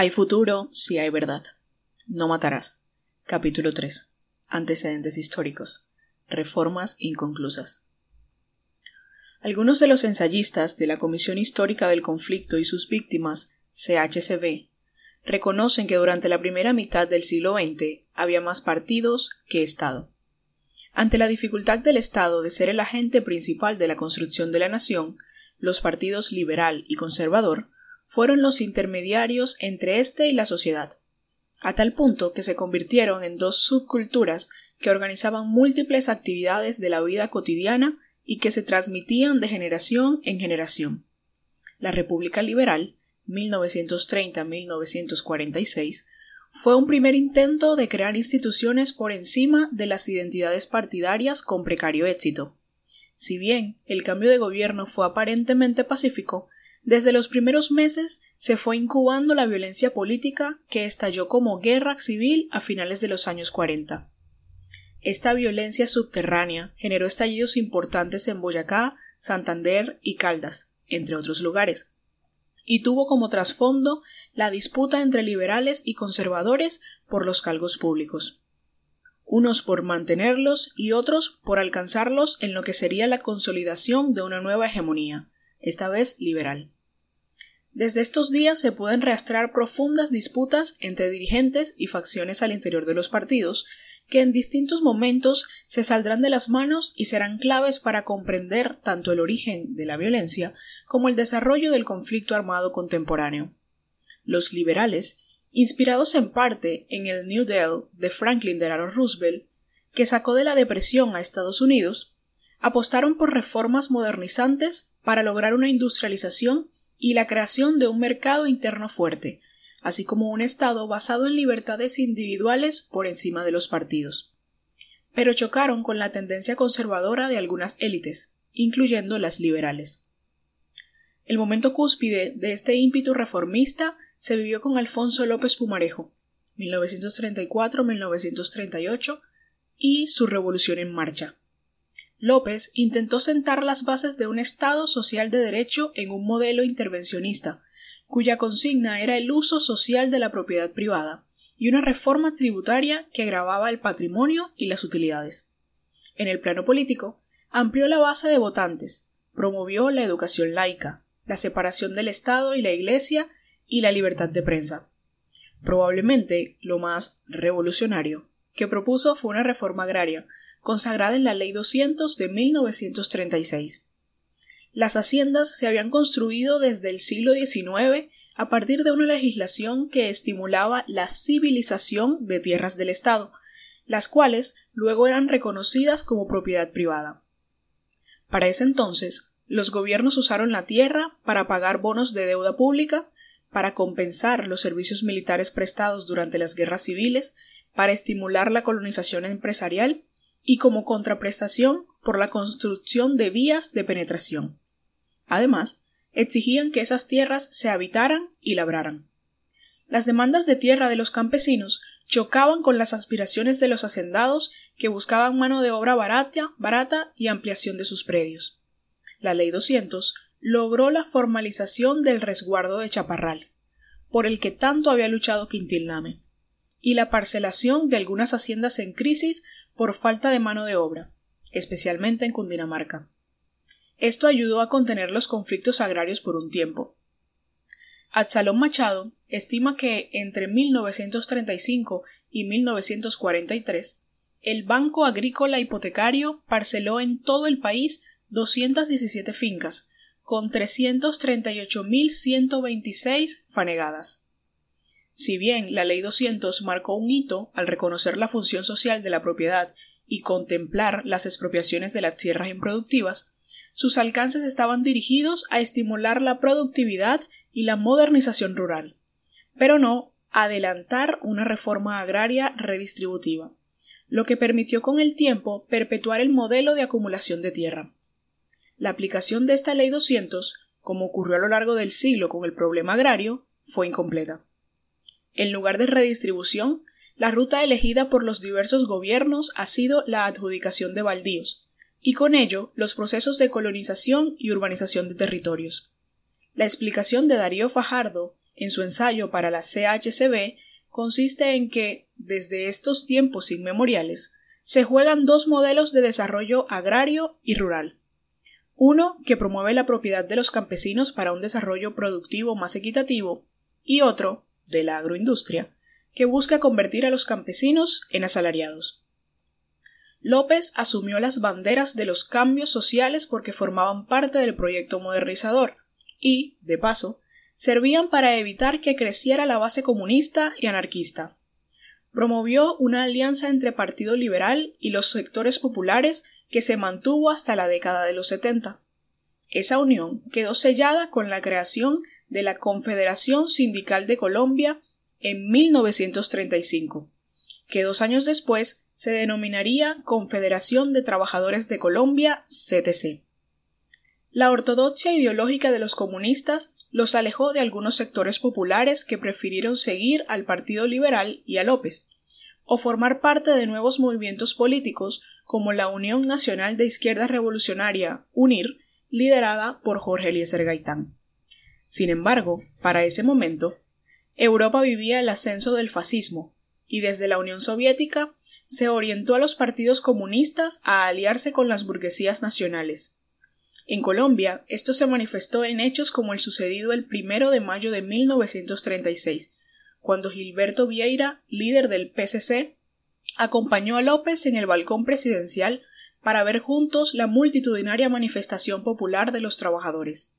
Hay futuro si hay verdad. No matarás. Capítulo 3. Antecedentes históricos. Reformas inconclusas. Algunos de los ensayistas de la Comisión Histórica del Conflicto y sus víctimas, CHCB, reconocen que durante la primera mitad del siglo XX había más partidos que Estado. Ante la dificultad del Estado de ser el agente principal de la construcción de la nación, los partidos liberal y conservador fueron los intermediarios entre éste y la sociedad, a tal punto que se convirtieron en dos subculturas que organizaban múltiples actividades de la vida cotidiana y que se transmitían de generación en generación. La República Liberal, 1930-1946, fue un primer intento de crear instituciones por encima de las identidades partidarias con precario éxito. Si bien el cambio de gobierno fue aparentemente pacífico, desde los primeros meses se fue incubando la violencia política que estalló como guerra civil a finales de los años 40. Esta violencia subterránea generó estallidos importantes en Boyacá, Santander y Caldas, entre otros lugares, y tuvo como trasfondo la disputa entre liberales y conservadores por los cargos públicos unos por mantenerlos y otros por alcanzarlos en lo que sería la consolidación de una nueva hegemonía, esta vez liberal. Desde estos días se pueden rastrear profundas disputas entre dirigentes y facciones al interior de los partidos, que en distintos momentos se saldrán de las manos y serán claves para comprender tanto el origen de la violencia como el desarrollo del conflicto armado contemporáneo. Los liberales inspirados en parte en el New Deal de Franklin Delano Roosevelt, que sacó de la depresión a Estados Unidos, apostaron por reformas modernizantes para lograr una industrialización y la creación de un mercado interno fuerte, así como un Estado basado en libertades individuales por encima de los partidos. Pero chocaron con la tendencia conservadora de algunas élites, incluyendo las liberales. El momento cúspide de este ímpetu reformista se vivió con Alfonso López Pumarejo, 1934-1938, y su Revolución en Marcha. López intentó sentar las bases de un Estado social de derecho en un modelo intervencionista, cuya consigna era el uso social de la propiedad privada, y una reforma tributaria que agravaba el patrimonio y las utilidades. En el plano político, amplió la base de votantes, promovió la educación laica, la separación del Estado y la Iglesia y la libertad de prensa. Probablemente lo más revolucionario que propuso fue una reforma agraria, consagrada en la Ley 200 de 1936. Las haciendas se habían construido desde el siglo XIX a partir de una legislación que estimulaba la civilización de tierras del Estado, las cuales luego eran reconocidas como propiedad privada. Para ese entonces, los gobiernos usaron la tierra para pagar bonos de deuda pública, para compensar los servicios militares prestados durante las guerras civiles, para estimular la colonización empresarial y como contraprestación por la construcción de vías de penetración. Además, exigían que esas tierras se habitaran y labraran. Las demandas de tierra de los campesinos chocaban con las aspiraciones de los hacendados que buscaban mano de obra barata, barata y ampliación de sus predios la Ley 200, logró la formalización del resguardo de Chaparral, por el que tanto había luchado Quintil Name, y la parcelación de algunas haciendas en crisis por falta de mano de obra, especialmente en Cundinamarca. Esto ayudó a contener los conflictos agrarios por un tiempo. Absalón Machado estima que entre 1935 y 1943 el Banco Agrícola Hipotecario parceló en todo el país 217 fincas, con 338.126 fanegadas. Si bien la Ley 200 marcó un hito al reconocer la función social de la propiedad y contemplar las expropiaciones de las tierras improductivas, sus alcances estaban dirigidos a estimular la productividad y la modernización rural, pero no adelantar una reforma agraria redistributiva, lo que permitió con el tiempo perpetuar el modelo de acumulación de tierra. La aplicación de esta Ley 200, como ocurrió a lo largo del siglo con el problema agrario, fue incompleta. En lugar de redistribución, la ruta elegida por los diversos gobiernos ha sido la adjudicación de baldíos, y con ello los procesos de colonización y urbanización de territorios. La explicación de Darío Fajardo en su ensayo para la CHCB consiste en que, desde estos tiempos inmemoriales, se juegan dos modelos de desarrollo agrario y rural. Uno que promueve la propiedad de los campesinos para un desarrollo productivo más equitativo y otro, de la agroindustria, que busca convertir a los campesinos en asalariados. López asumió las banderas de los cambios sociales porque formaban parte del proyecto modernizador y, de paso, servían para evitar que creciera la base comunista y anarquista. Promovió una alianza entre Partido Liberal y los sectores populares que se mantuvo hasta la década de los 70. Esa unión quedó sellada con la creación de la Confederación Sindical de Colombia en 1935, que dos años después se denominaría Confederación de Trabajadores de Colombia, CTC. La ortodoxia ideológica de los comunistas los alejó de algunos sectores populares que prefirieron seguir al Partido Liberal y a López, o formar parte de nuevos movimientos políticos como la Unión Nacional de Izquierda Revolucionaria, UNIR, liderada por Jorge Eliezer Gaitán. Sin embargo, para ese momento, Europa vivía el ascenso del fascismo, y desde la Unión Soviética se orientó a los partidos comunistas a aliarse con las burguesías nacionales. En Colombia, esto se manifestó en hechos como el sucedido el primero de mayo de 1936, cuando Gilberto Vieira, líder del PCC, acompañó a López en el balcón presidencial para ver juntos la multitudinaria manifestación popular de los trabajadores.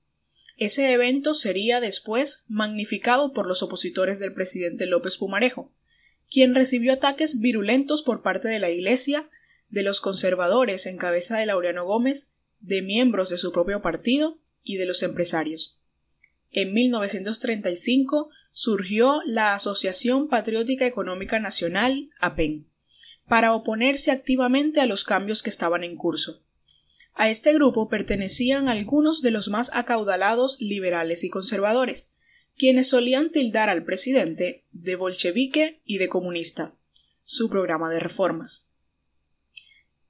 Ese evento sería después magnificado por los opositores del presidente López Pumarejo, quien recibió ataques virulentos por parte de la Iglesia, de los conservadores en cabeza de Laureano Gómez, de miembros de su propio partido y de los empresarios. En 1935 surgió la Asociación Patriótica Económica Nacional, APEN, para oponerse activamente a los cambios que estaban en curso. A este grupo pertenecían algunos de los más acaudalados liberales y conservadores, quienes solían tildar al presidente de bolchevique y de comunista, su programa de reformas.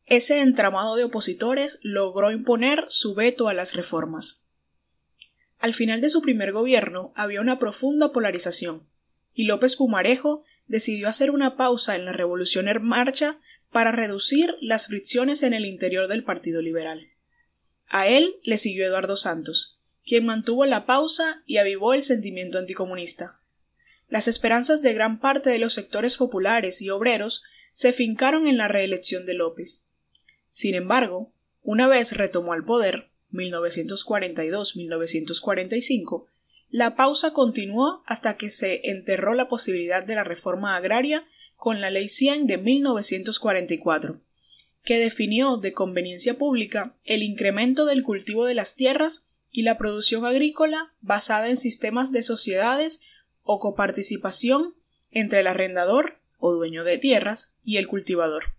Ese entramado de opositores logró imponer su veto a las reformas. Al final de su primer gobierno había una profunda polarización, y López Pumarejo decidió hacer una pausa en la revolución en marcha para reducir las fricciones en el interior del Partido Liberal. A él le siguió Eduardo Santos, quien mantuvo la pausa y avivó el sentimiento anticomunista. Las esperanzas de gran parte de los sectores populares y obreros se fincaron en la reelección de López. Sin embargo, una vez retomó al poder, 1942-1945, la pausa continuó hasta que se enterró la posibilidad de la reforma agraria con la Ley 100 de 1944, que definió de conveniencia pública el incremento del cultivo de las tierras y la producción agrícola basada en sistemas de sociedades o coparticipación entre el arrendador o dueño de tierras y el cultivador,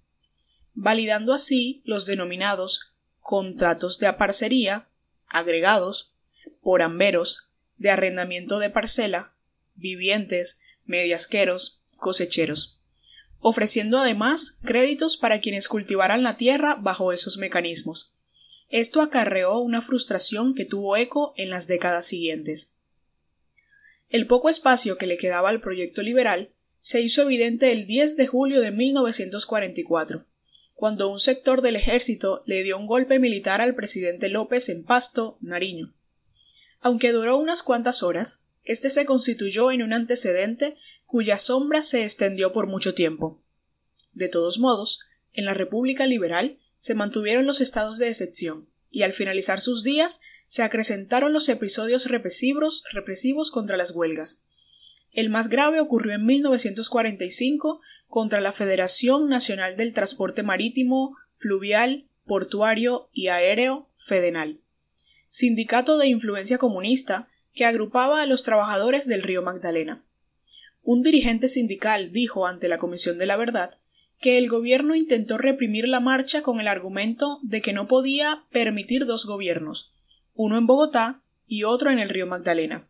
validando así los denominados contratos de aparcería, agregados, por amberos, de arrendamiento de parcela, vivientes, mediasqueros, cosecheros, ofreciendo además créditos para quienes cultivaran la tierra bajo esos mecanismos. Esto acarreó una frustración que tuvo eco en las décadas siguientes. El poco espacio que le quedaba al proyecto liberal se hizo evidente el 10 de julio de 1944, cuando un sector del ejército le dio un golpe militar al presidente López en Pasto, Nariño. Aunque duró unas cuantas horas, este se constituyó en un antecedente cuya sombra se extendió por mucho tiempo. De todos modos, en la República Liberal se mantuvieron los estados de excepción, y al finalizar sus días se acrecentaron los episodios represivos, represivos contra las huelgas. El más grave ocurrió en 1945 contra la Federación Nacional del Transporte Marítimo, Fluvial, Portuario y Aéreo Fedenal, sindicato de influencia comunista que agrupaba a los trabajadores del río Magdalena. Un dirigente sindical dijo ante la Comisión de la Verdad que el gobierno intentó reprimir la marcha con el argumento de que no podía permitir dos gobiernos, uno en Bogotá y otro en el río Magdalena.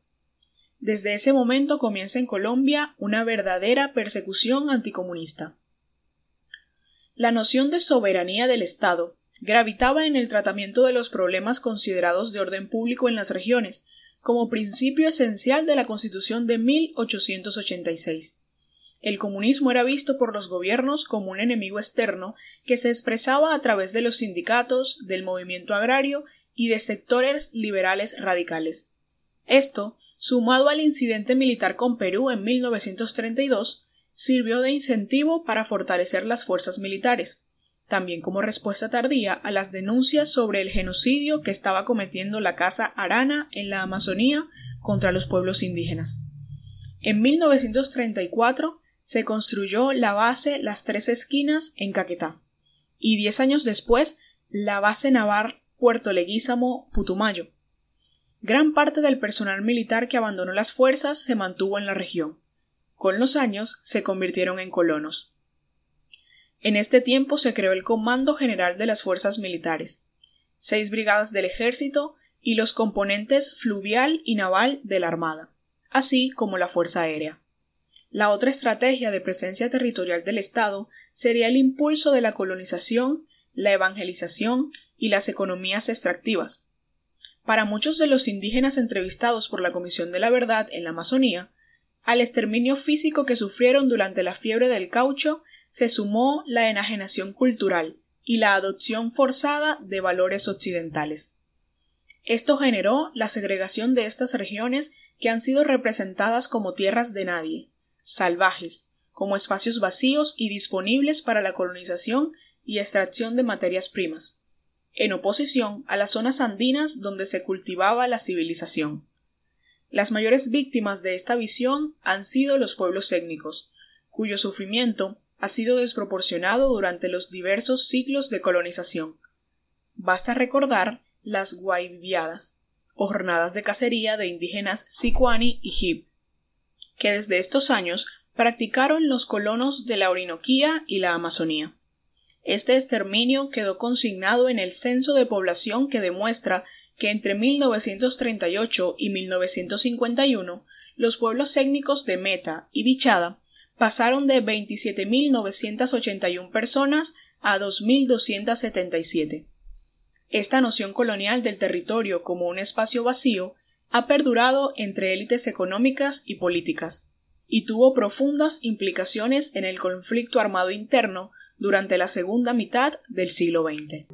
Desde ese momento comienza en Colombia una verdadera persecución anticomunista. La noción de soberanía del Estado gravitaba en el tratamiento de los problemas considerados de orden público en las regiones, como principio esencial de la Constitución de 1886. El comunismo era visto por los gobiernos como un enemigo externo que se expresaba a través de los sindicatos, del movimiento agrario y de sectores liberales radicales. Esto, sumado al incidente militar con Perú en 1932, sirvió de incentivo para fortalecer las fuerzas militares, también como respuesta tardía a las denuncias sobre el genocidio que estaba cometiendo la Casa Arana en la Amazonía contra los pueblos indígenas. En 1934 se construyó la base Las Tres Esquinas en Caquetá, y diez años después la base naval Puerto Leguízamo Putumayo. Gran parte del personal militar que abandonó las fuerzas se mantuvo en la región. Con los años se convirtieron en colonos. En este tiempo se creó el Comando General de las Fuerzas Militares, seis brigadas del ejército y los componentes fluvial y naval de la Armada, así como la Fuerza Aérea. La otra estrategia de presencia territorial del Estado sería el impulso de la colonización, la evangelización y las economías extractivas. Para muchos de los indígenas entrevistados por la Comisión de la Verdad en la Amazonía, al exterminio físico que sufrieron durante la fiebre del caucho se sumó la enajenación cultural y la adopción forzada de valores occidentales. Esto generó la segregación de estas regiones que han sido representadas como tierras de nadie, salvajes, como espacios vacíos y disponibles para la colonización y extracción de materias primas en oposición a las zonas andinas donde se cultivaba la civilización. Las mayores víctimas de esta visión han sido los pueblos étnicos, cuyo sufrimiento ha sido desproporcionado durante los diversos ciclos de colonización. Basta recordar las guaybiadas, o jornadas de cacería de indígenas Sicuani y Hib, que desde estos años practicaron los colonos de la Orinoquía y la Amazonía. Este exterminio quedó consignado en el censo de población que demuestra que entre 1938 y 1951 los pueblos étnicos de Meta y Bichada pasaron de 27.981 personas a 2.277. Esta noción colonial del territorio como un espacio vacío ha perdurado entre élites económicas y políticas, y tuvo profundas implicaciones en el conflicto armado interno durante la segunda mitad del siglo XX.